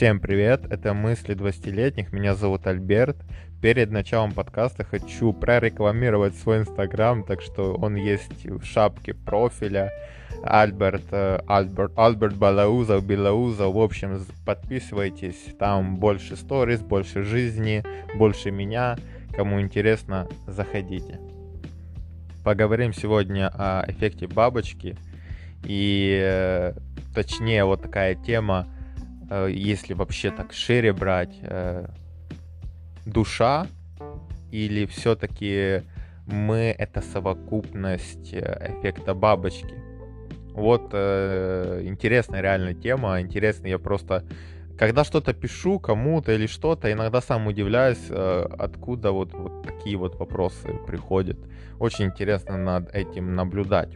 Всем привет, это мысли 20-летних, меня зовут Альберт. Перед началом подкаста хочу прорекламировать свой инстаграм, так что он есть в шапке профиля. Альберт, э, Альберт, Альберт Балаузов, Белаузов, в общем, подписывайтесь, там больше сториз, больше жизни, больше меня. Кому интересно, заходите. Поговорим сегодня о эффекте бабочки и э, точнее вот такая тема – если вообще так шире брать, э, душа или все-таки мы это совокупность э, эффекта бабочки? Вот э, интересная реально тема, интересно, я просто когда что-то пишу кому-то или что-то, иногда сам удивляюсь, э, откуда вот, вот такие вот вопросы приходят. Очень интересно над этим наблюдать.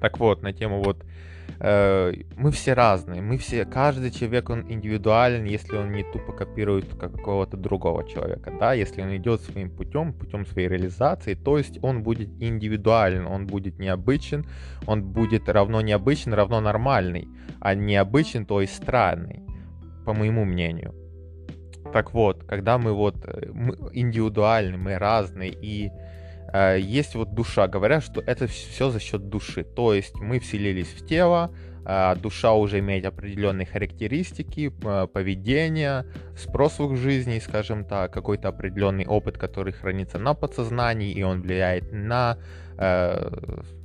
Так вот, на тему вот Э, мы все разные, мы все, каждый человек, он индивидуален, если он не тупо копирует какого-то другого человека, да, если он идет своим путем, путем своей реализации, то есть он будет индивидуален, он будет необычен, он будет равно необычен, равно нормальный, а необычен, то есть странный, по моему мнению. Так вот, когда мы вот э, мы индивидуальны, мы разные и Э, есть вот душа. Говорят, что это все за счет души. То есть мы вселились в тело, а душа уже имеет определенные характеристики, э, поведения, спрос в жизни, скажем так, какой-то определенный опыт, который хранится на подсознании, и он влияет на э,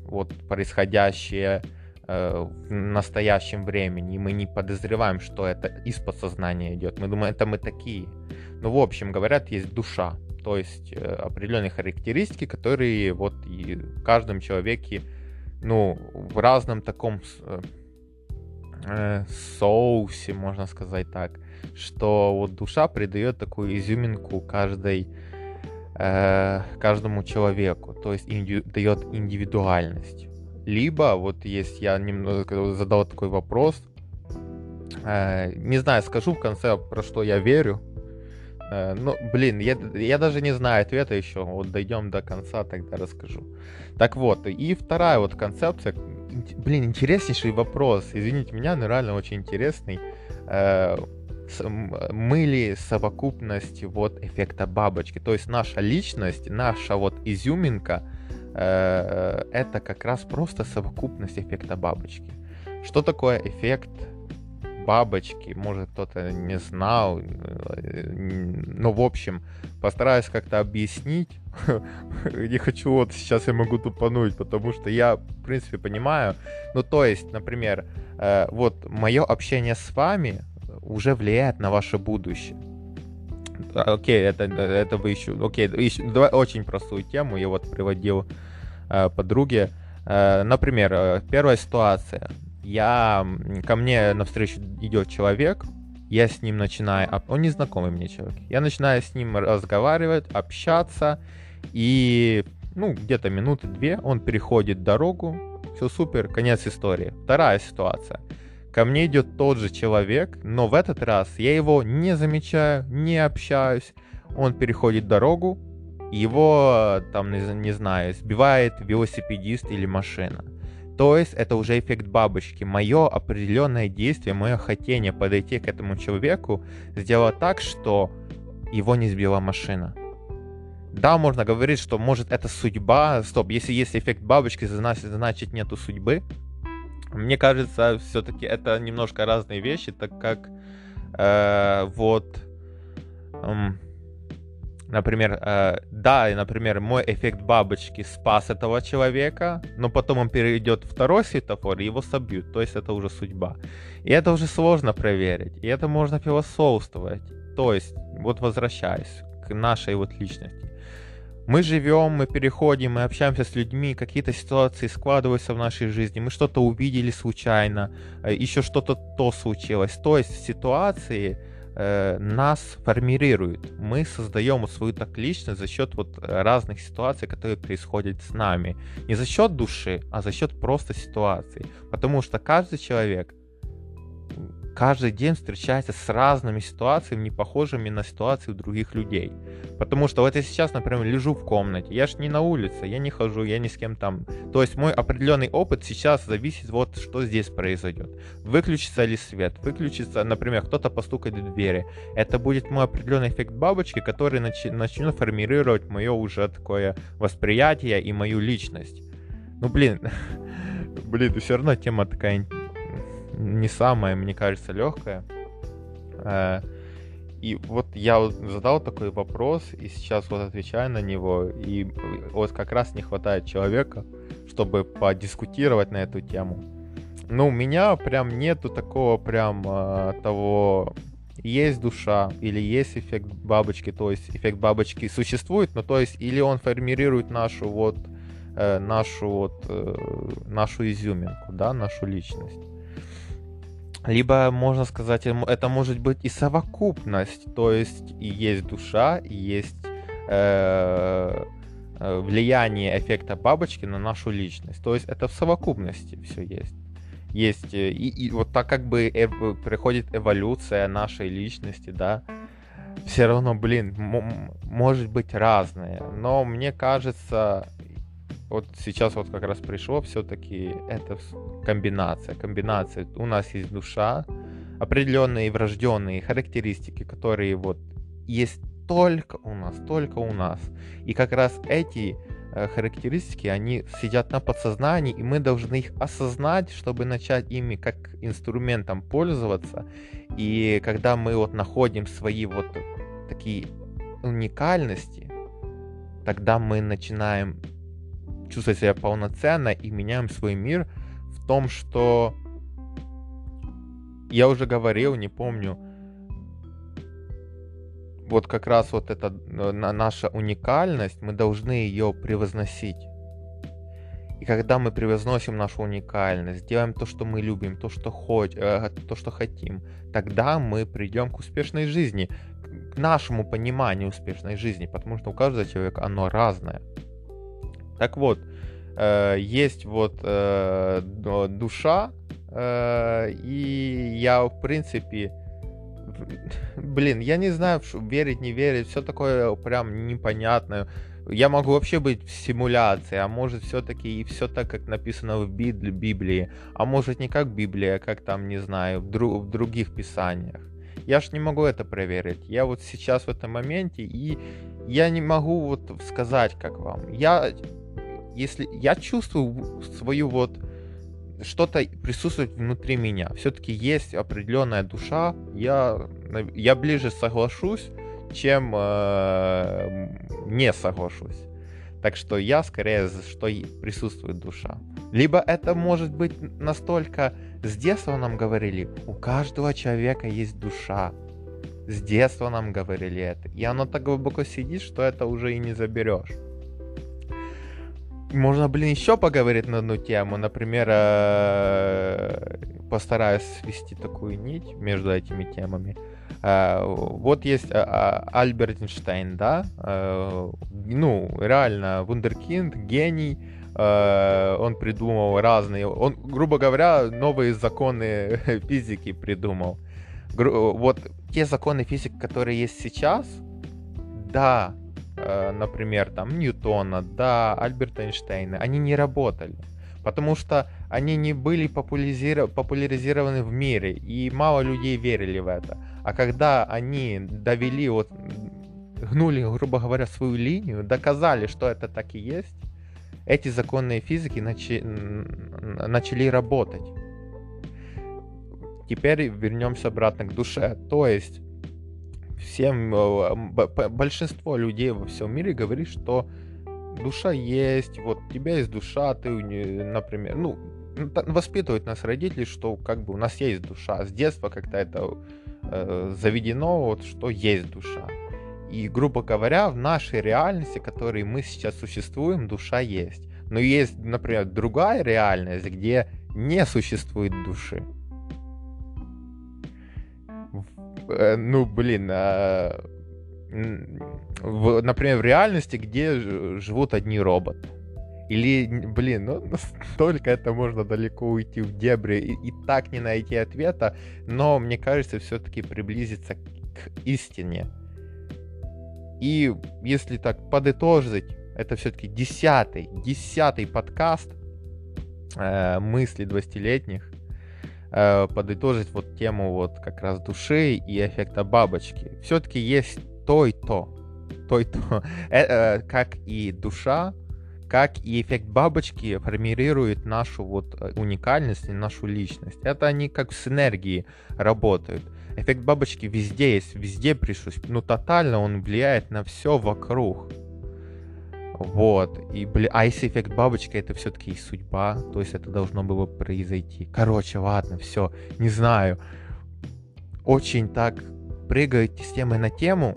вот происходящее э, в настоящем времени. И мы не подозреваем, что это из подсознания идет. Мы думаем, это мы такие. Ну, в общем, говорят, есть душа то есть э, определенные характеристики, которые вот и в каждом человеке, ну, в разном таком э, э, соусе, можно сказать так, что вот душа придает такую изюминку каждой, э, каждому человеку, то есть инди, дает индивидуальность. Либо, вот есть я немного задал такой вопрос, э, не знаю, скажу в конце, про что я верю, ну, блин, я, я даже не знаю ответа еще. Вот дойдем до конца, тогда расскажу. Так вот, и вторая вот концепция. Блин, интереснейший вопрос. Извините меня, но реально очень интересный. Э, мы ли совокупность вот эффекта бабочки? То есть наша личность, наша вот изюминка, э, это как раз просто совокупность эффекта бабочки. Что такое эффект бабочки, может кто-то не знал, ну, в общем, постараюсь как-то объяснить. Не хочу вот сейчас я могу тупануть, потому что я, в принципе, понимаю. Ну, то есть, например, э, вот мое общение с вами уже влияет на ваше будущее. Окей, это, это вы еще... Окей, еще, давай очень простую тему я вот приводил э, подруге. Э, например, э, первая ситуация я, ко мне навстречу идет человек, я с ним начинаю, он незнакомый мне человек, я начинаю с ним разговаривать, общаться, и, ну, где-то минуты две он переходит дорогу, все супер, конец истории. Вторая ситуация. Ко мне идет тот же человек, но в этот раз я его не замечаю, не общаюсь. Он переходит дорогу, его, там, не, знаю, сбивает велосипедист или машина. То есть это уже эффект бабочки. Мое определенное действие, мое хотение подойти к этому человеку сделало так, что его не сбила машина. Да, можно говорить, что может это судьба. Стоп, если есть эффект бабочки, значит, значит нету судьбы. Мне кажется, все-таки это немножко разные вещи, так как э, вот эм, Например, э, да, например, мой эффект бабочки спас этого человека, но потом он перейдет второй светофор, и его собьют. То есть это уже судьба. И это уже сложно проверить. И это можно философствовать. То есть, вот возвращаясь к нашей вот личности. Мы живем, мы переходим, мы общаемся с людьми, какие-то ситуации складываются в нашей жизни, мы что-то увидели случайно, э, еще что-то то случилось. То есть ситуации, э, нас формирует. Мы создаем свою так личность за счет вот разных ситуаций, которые происходят с нами. Не за счет души, а за счет просто ситуаций. Потому что каждый человек, каждый день встречается с разными ситуациями, не похожими на ситуации у других людей. Потому что вот я сейчас, например, лежу в комнате, я ж не на улице, я не хожу, я ни с кем там. То есть мой определенный опыт сейчас зависит вот, что здесь произойдет. Выключится ли свет, выключится, например, кто-то постукает в двери. Это будет мой определенный эффект бабочки, который нач- начнет формировать мое уже такое восприятие и мою личность. Ну, блин, блин, все равно тема такая не самая, мне кажется, легкая. Э, и вот я задал такой вопрос, и сейчас вот отвечаю на него, и вот как раз не хватает человека, чтобы подискутировать на эту тему. Ну, у меня прям нету такого прям э, того, есть душа или есть эффект бабочки, то есть эффект бабочки существует, но то есть или он формирует нашу вот э, нашу вот нашу изюминку, да, нашу личность. Либо, можно сказать, это может быть и совокупность, то есть и есть душа, и есть э, э, влияние эффекта бабочки на нашу личность. То есть это в совокупности все есть. Есть э, и, и вот так как бы эв, приходит эволюция нашей личности, да, все равно, блин, может быть разное. Но мне кажется, вот сейчас вот как раз пришло все-таки это комбинация. Комбинация. У нас есть душа, определенные врожденные характеристики, которые вот есть только у нас, только у нас. И как раз эти э, характеристики, они сидят на подсознании, и мы должны их осознать, чтобы начать ими как инструментом пользоваться. И когда мы вот находим свои вот такие уникальности, тогда мы начинаем чувствовать себя полноценно и меняем свой мир в том, что я уже говорил, не помню, вот как раз вот эта наша уникальность, мы должны ее превозносить. И когда мы превозносим нашу уникальность, делаем то, что мы любим, то, что, хоть, э, то, что хотим, тогда мы придем к успешной жизни, к нашему пониманию успешной жизни, потому что у каждого человека оно разное. Так вот, э, есть вот э, душа, э, и я, в принципе, блин, я не знаю, верить, не верить, все такое прям непонятное. Я могу вообще быть в симуляции, а может все-таки и все так, как написано в Библии, а может не как Библия, а как там, не знаю, в, дру- в других писаниях. Я ж не могу это проверить. Я вот сейчас в этом моменте, и я не могу вот сказать, как вам. Я если я чувствую свою вот что-то присутствует внутри меня, все-таки есть определенная душа, я, я ближе соглашусь, чем э, не соглашусь. Так что я скорее, что присутствует душа. Либо это может быть настолько... С детства нам говорили, у каждого человека есть душа. С детства нам говорили это. И оно так глубоко сидит, что это уже и не заберешь. Можно, блин, еще поговорить на одну тему. Например, э, постараюсь свести такую нить между этими темами. Э, вот есть а, Альберт Эйнштейн, да? Э, ну, реально, вундеркинд, гений. Он придумал разные... Он, грубо говоря, новые законы физики придумал. Вот те законы физики, которые есть сейчас, да, Э, например, там Ньютона, да, Альберта Эйнштейна, они не работали. Потому что они не были популяризированы в мире, и мало людей верили в это. А когда они довели, вот, гнули, грубо говоря, свою линию, доказали, что это так и есть, эти законные физики начи... начали работать. Теперь вернемся обратно к душе. То есть всем, э, большинство людей во всем мире говорит, что душа есть, вот у тебя есть душа, ты, например, ну, воспитывают нас родители, что как бы у нас есть душа. С детства как-то это э, заведено, вот, что есть душа. И, грубо говоря, в нашей реальности, в которой мы сейчас существуем, душа есть. Но есть, например, другая реальность, где не существует души. Ну, блин, а... в, например, в реальности, где живут одни роботы. Или, блин, ну настолько это можно далеко уйти в дебри и, и так не найти ответа, но мне кажется, все-таки приблизиться к истине. И если так подытожить, это все-таки десятый, десятый подкаст э, мысли 20-летних. Э, подытожить вот тему вот как раз души и эффекта бабочки. Все-таки есть то и то. То и то. Э, э, как и душа, как и эффект бабочки формирует нашу вот уникальность и нашу личность. Это они как в синергии работают. Эффект бабочки везде есть, везде присутствует. Ну, тотально он влияет на все вокруг. Вот. И, бля, а если эффект бабочки, это все-таки и судьба. То есть это должно было произойти. Короче, ладно, все. Не знаю. Очень так прыгаете с темы на тему.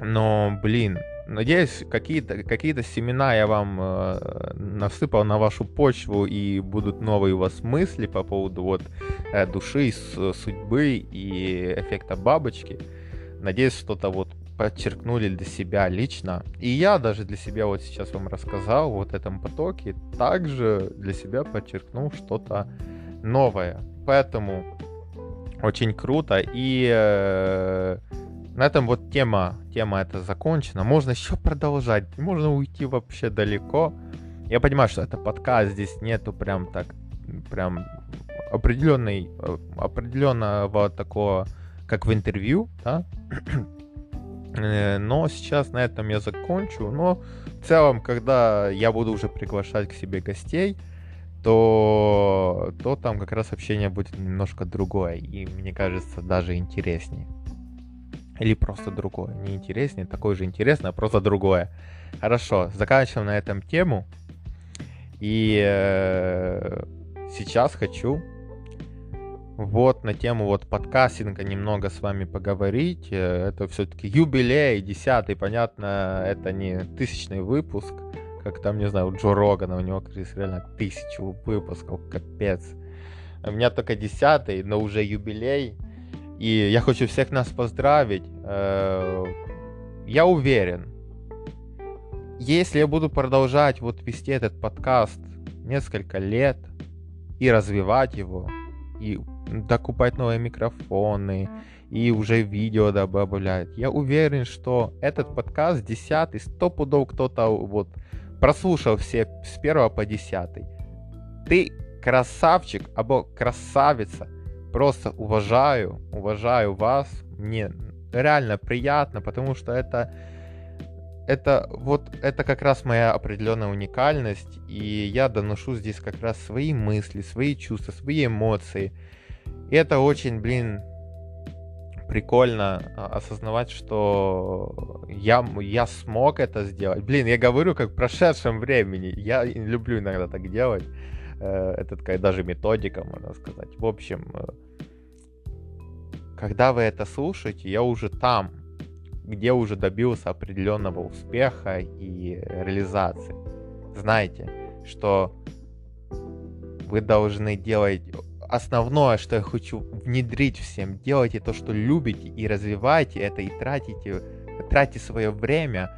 Но, блин, Надеюсь, какие-то какие семена я вам э, насыпал на вашу почву и будут новые у вас мысли по поводу вот э, души, с, судьбы и эффекта бабочки. Надеюсь, что-то вот подчеркнули для себя лично. И я даже для себя вот сейчас вам рассказал вот этом потоке, также для себя подчеркнул что-то новое. Поэтому очень круто. И э, на этом вот тема, тема эта закончена. Можно еще продолжать, можно уйти вообще далеко. Я понимаю, что это подкаст, здесь нету прям так, прям определенной, определенного такого, как в интервью, да. Э, но сейчас на этом я закончу. Но в целом, когда я буду уже приглашать к себе гостей, то, то там как раз общение будет немножко другое. И мне кажется, даже интереснее. Или просто другое. Не интереснее, такое же интересное, а просто другое. Хорошо, заканчиваем на этом тему. И э, сейчас хочу вот на тему вот подкастинга немного с вами поговорить. Э, это все-таки юбилей, десятый, понятно, это не тысячный выпуск, как там, не знаю, у Джо Рогана, у него, Крис, реально тысячу выпусков, капец. У меня только десятый, но уже юбилей. И я хочу всех нас поздравить. Э, я уверен, если я буду продолжать вот вести этот подкаст несколько лет и развивать его, и докупать новые микрофоны, и уже видео добавлять, я уверен, что этот подкаст десятый, сто пудов кто-то вот прослушал все с первого по десятый. Ты красавчик, або красавица, просто уважаю, уважаю вас. Мне реально приятно, потому что это это вот это как раз моя определенная уникальность, и я доношу здесь как раз свои мысли, свои чувства, свои эмоции. И это очень, блин, прикольно а, осознавать, что я, я смог это сделать. Блин, я говорю как в прошедшем времени. Я люблю иногда так делать. Э, это такая даже методика, можно сказать. В общем, э, когда вы это слушаете, я уже там, где уже добился определенного успеха и реализации. Знаете, что вы должны делать основное, что я хочу внедрить всем. Делайте то, что любите, и развивайте это, и тратите, тратите свое время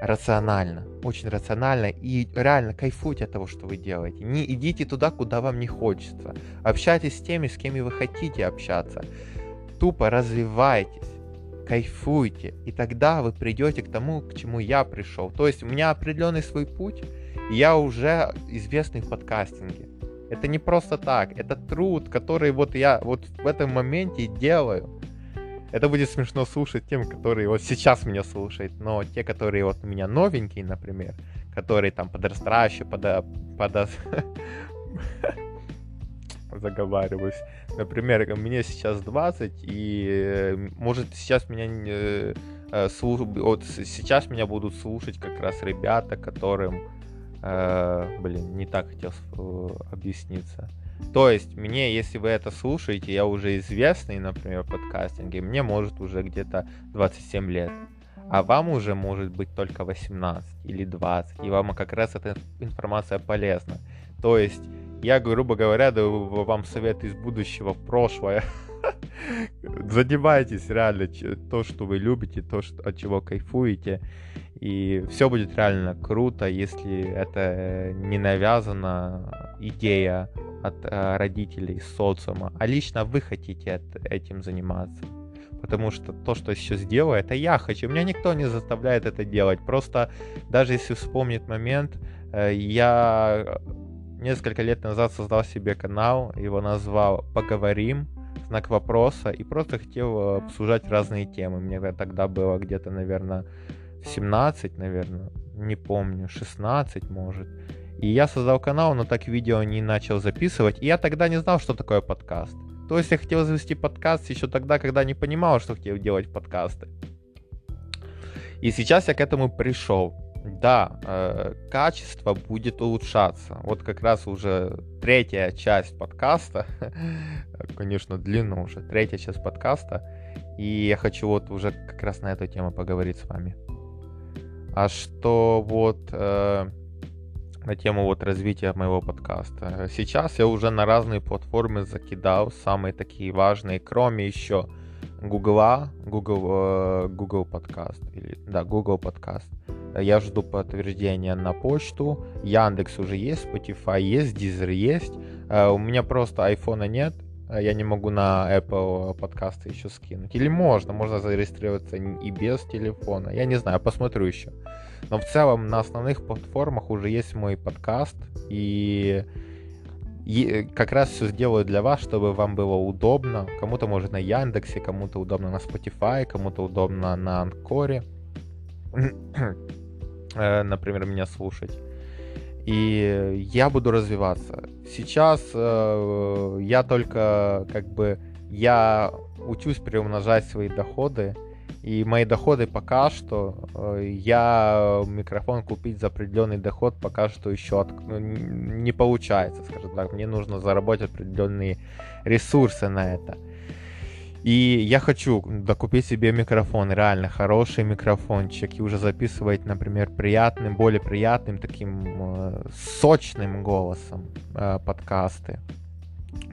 рационально, очень рационально, и реально кайфуйте от того, что вы делаете. Не идите туда, куда вам не хочется. Общайтесь с теми, с кем вы хотите общаться тупо развивайтесь, кайфуйте, и тогда вы придете к тому, к чему я пришел. То есть у меня определенный свой путь, и я уже известный в подкастинге. Это не просто так, это труд, который вот я вот в этом моменте делаю. Это будет смешно слушать тем, которые вот сейчас меня слушают, но те, которые вот у меня новенькие, например, которые там подрастающие, под, под, заговариваюсь. Например, мне сейчас 20, и э, может сейчас меня э, э слуш... вот сейчас меня будут слушать как раз ребята, которым, э, блин, не так хотел э, объясниться. То есть мне, если вы это слушаете, я уже известный, например, в подкастинге, мне может уже где-то 27 лет. А вам уже может быть только 18 или 20, и вам как раз эта информация полезна. То есть я, грубо говоря, даю вам совет из будущего в прошлое. Занимайтесь реально то, что вы любите, то, от чего кайфуете. И все будет реально круто, если это не навязана идея от э, родителей, социума, а лично вы хотите этим заниматься. Потому что то, что я сейчас делаю, это я хочу. Меня никто не заставляет это делать. Просто даже если вспомнить момент, э, я несколько лет назад создал себе канал, его назвал «Поговорим», знак вопроса, и просто хотел обсуждать разные темы. Мне тогда было где-то, наверное, 17, наверное, не помню, 16, может. И я создал канал, но так видео не начал записывать. И я тогда не знал, что такое подкаст. То есть я хотел завести подкаст еще тогда, когда не понимал, что хотел делать подкасты. И сейчас я к этому пришел. Да, э, качество будет улучшаться. Вот как раз уже третья часть подкаста, конечно, длину уже, третья часть подкаста. И я хочу вот уже как раз на эту тему поговорить с вами. А что вот э, на тему вот развития моего подкаста. Сейчас я уже на разные платформы закидал самые такие важные, кроме еще Гугла, Google, э, Google подкаст, или, да, Google подкаст. Я жду подтверждения на почту. Яндекс уже есть, Spotify есть, Deezer есть. Э, у меня просто айфона нет, я не могу на Apple подкасты еще скинуть. Или можно, можно зарегистрироваться и без телефона. Я не знаю, посмотрю еще. Но в целом на основных платформах уже есть мой подкаст. И, и как раз все сделаю для вас, чтобы вам было удобно. Кому-то может на Яндексе, кому-то удобно на Spotify, кому-то удобно на Анкоре. Э, например, меня слушать. И я буду развиваться. Сейчас э, я только как бы я учусь приумножать свои доходы и мои доходы пока что, э, я микрофон купить за определенный доход пока что еще от, ну, не получается, скажем так. Мне нужно заработать определенные ресурсы на это. И я хочу докупить себе микрофон, реально хороший микрофончик, и уже записывать, например, приятным, более приятным, таким э, сочным голосом э, подкасты.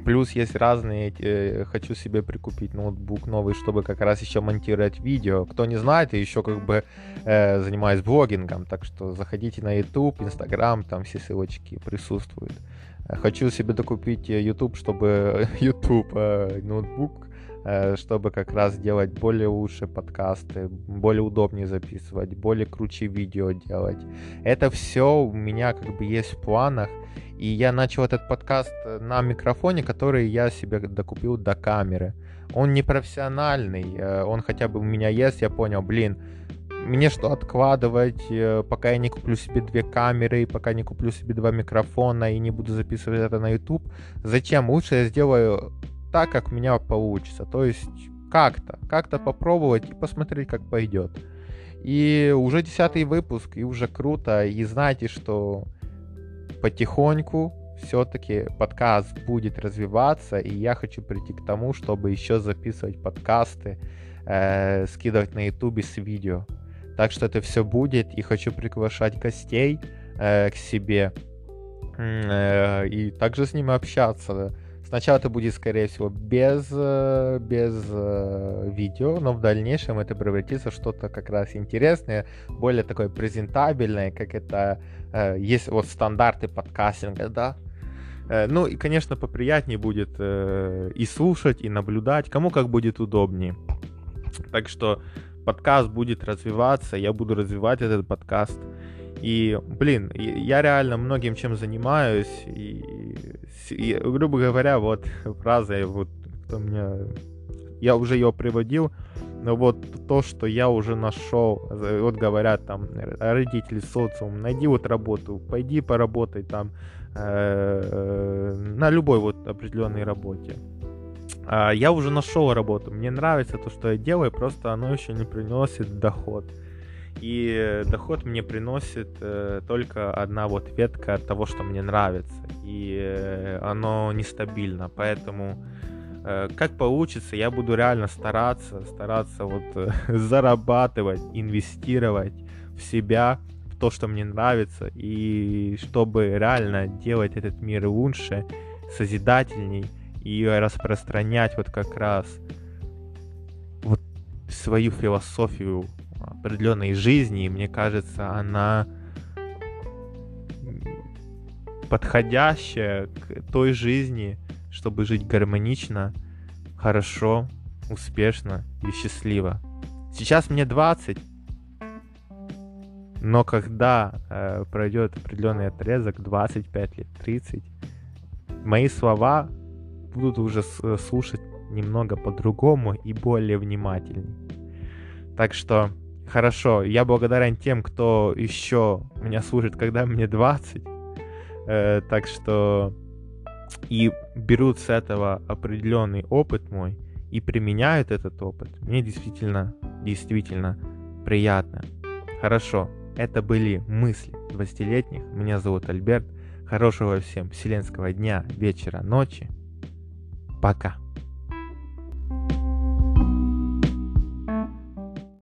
Плюс есть разные, э, хочу себе прикупить ноутбук новый, чтобы как раз еще монтировать видео. Кто не знает, я еще как бы э, занимаюсь блогингом, так что заходите на YouTube, Instagram, там все ссылочки присутствуют. Хочу себе докупить э, YouTube, чтобы YouTube э, ноутбук, э, чтобы как раз делать более лучшие подкасты, более удобнее записывать, более круче видео делать. Это все у меня как бы есть в планах. И я начал этот подкаст э, на микрофоне, который я себе докупил до камеры. Он не профессиональный, э, он хотя бы у меня есть, я понял, блин, мне что откладывать, э, пока я не куплю себе две камеры, пока не куплю себе два микрофона и не буду записывать это на YouTube. Зачем? Лучше я сделаю так, как у меня получится. То есть как-то, как-то попробовать и посмотреть, как пойдет. И уже десятый выпуск, и уже круто. И знаете, что потихоньку все-таки подкаст будет развиваться, и я хочу прийти к тому, чтобы еще записывать подкасты, э, скидывать на ютубе с видео. Так что это все будет, и хочу приглашать гостей э, к себе, э, и также с ними общаться. Сначала это будет, скорее всего, без, э, без э, видео, но в дальнейшем это превратится в что-то как раз интересное, более такое презентабельное, как это э, есть вот стандарты подкастинга, да. Ну и, конечно, поприятнее будет и слушать, и наблюдать, кому как будет удобнее. Так что подкаст будет развиваться, я буду развивать этот подкаст. И, блин, я реально многим чем занимаюсь. И, и грубо говоря, вот фраза, вот кто меня... Я уже ее приводил, но вот то, что я уже нашел, вот говорят там родители, социум, найди вот работу, пойди поработай там э, на любой вот определенной работе. А я уже нашел работу, мне нравится то, что я делаю, просто оно еще не приносит доход. И доход мне приносит э, только одна вот ветка от того, что мне нравится. И э, оно нестабильно. Поэтому э, как получится, я буду реально стараться, стараться вот э, зарабатывать, инвестировать в себя, в то, что мне нравится. И чтобы реально делать этот мир лучше, созидательней и распространять вот как раз вот свою философию определенной жизни, и мне кажется, она подходящая к той жизни, чтобы жить гармонично, хорошо, успешно и счастливо. Сейчас мне 20, но когда э, пройдет определенный отрезок, 25 лет, 30, мои слова будут уже слушать немного по-другому и более внимательней. Так что хорошо, я благодарен тем, кто еще меня слушает, когда мне 20. Э, так что и берут с этого определенный опыт мой и применяют этот опыт. Мне действительно, действительно приятно. Хорошо, это были мысли 20-летних. Меня зовут Альберт. Хорошего всем вселенского дня, вечера, ночи. Пока.